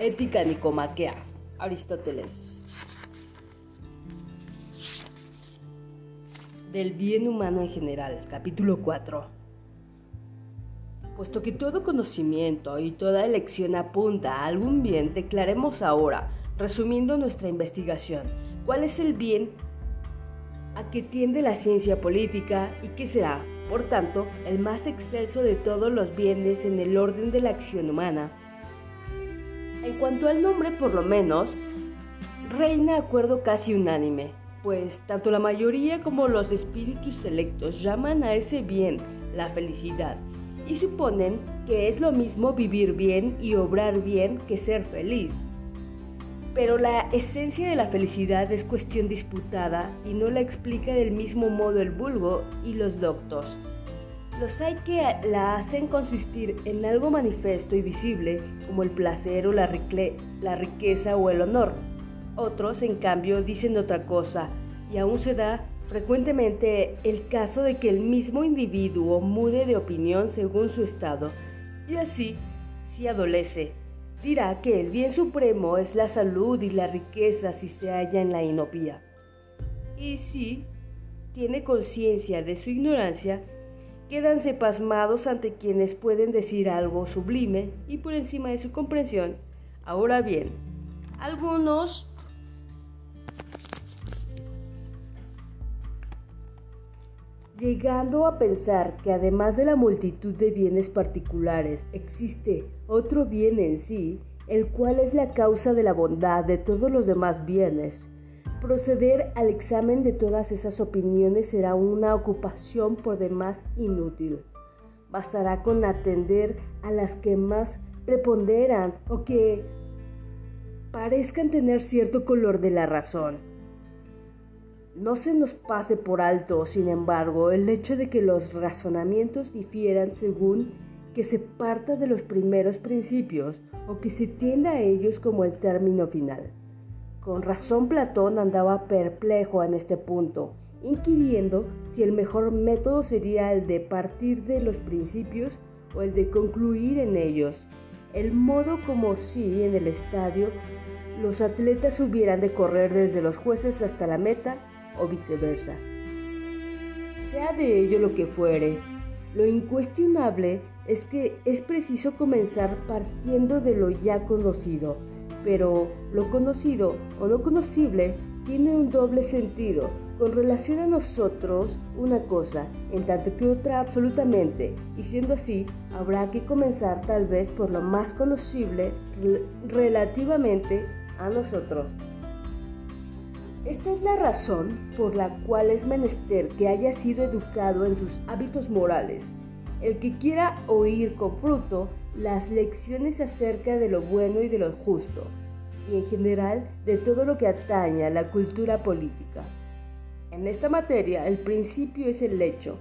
Ética Nicomaquea, Aristóteles. Del bien humano en general, capítulo 4. Puesto que todo conocimiento y toda elección apunta a algún bien, declaremos ahora, resumiendo nuestra investigación, cuál es el bien a que tiende la ciencia política y qué será, por tanto, el más excelso de todos los bienes en el orden de la acción humana en cuanto al nombre, por lo menos, reina acuerdo casi unánime, pues tanto la mayoría como los espíritus selectos llaman a ese bien la felicidad y suponen que es lo mismo vivir bien y obrar bien que ser feliz. Pero la esencia de la felicidad es cuestión disputada y no la explica del mismo modo el vulgo y los doctos. Los hay que la hacen consistir en algo manifiesto y visible, como el placer o la, riqueza o el honor. Otros, en cambio, dicen otra cosa, y aún se da frecuentemente el caso de que el mismo individuo mude de opinión según su estado, y así, si adolece, dirá que el bien supremo es la salud y la riqueza si se halla en la inopia. Y si tiene conciencia de su ignorancia, Quédanse pasmados ante quienes pueden decir algo sublime y por encima de su comprensión. Ahora bien, algunos llegando a pensar que además de la multitud de bienes particulares existe otro bien en sí, el cual es la causa de la bondad de todos los demás bienes, Proceder al examen de todas esas opiniones será una ocupación por demás inútil. Bastará con atender a las que más preponderan o que parezcan tener cierto color de la razón. No se nos pase por alto, sin embargo, el hecho de que los razonamientos difieran según que se parta de los primeros principios o que se tienda a ellos como el término final. Con razón Platón andaba perplejo en este punto, inquiriendo si el mejor método sería el de partir de los principios o el de concluir en ellos, el modo como si en el estadio los atletas hubieran de correr desde los jueces hasta la meta o viceversa. Sea de ello lo que fuere, lo incuestionable es que es preciso comenzar partiendo de lo ya conocido, pero lo conocido o lo conocible tiene un doble sentido. Con relación a nosotros, una cosa, en tanto que otra absolutamente, y siendo así, habrá que comenzar tal vez por lo más conocible relativamente a nosotros. Esta es la razón por la cual es menester que haya sido educado en sus hábitos morales. El que quiera oír con fruto las lecciones acerca de lo bueno y de lo justo, y en general de todo lo que atañe a la cultura política. En esta materia el principio es el hecho,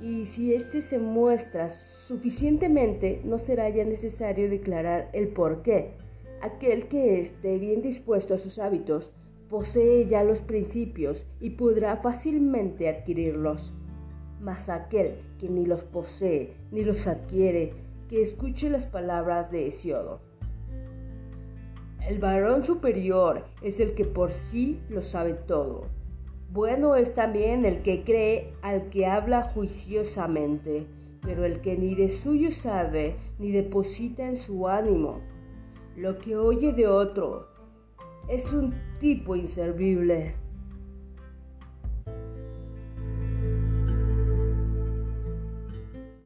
y si éste se muestra suficientemente no será ya necesario declarar el por qué. Aquel que esté bien dispuesto a sus hábitos posee ya los principios y podrá fácilmente adquirirlos. Mas aquel que ni los posee ni los adquiere, que escuche las palabras de Hesiodo. El varón superior es el que por sí lo sabe todo. Bueno es también el que cree al que habla juiciosamente, pero el que ni de suyo sabe ni deposita en su ánimo. Lo que oye de otro es un tipo inservible.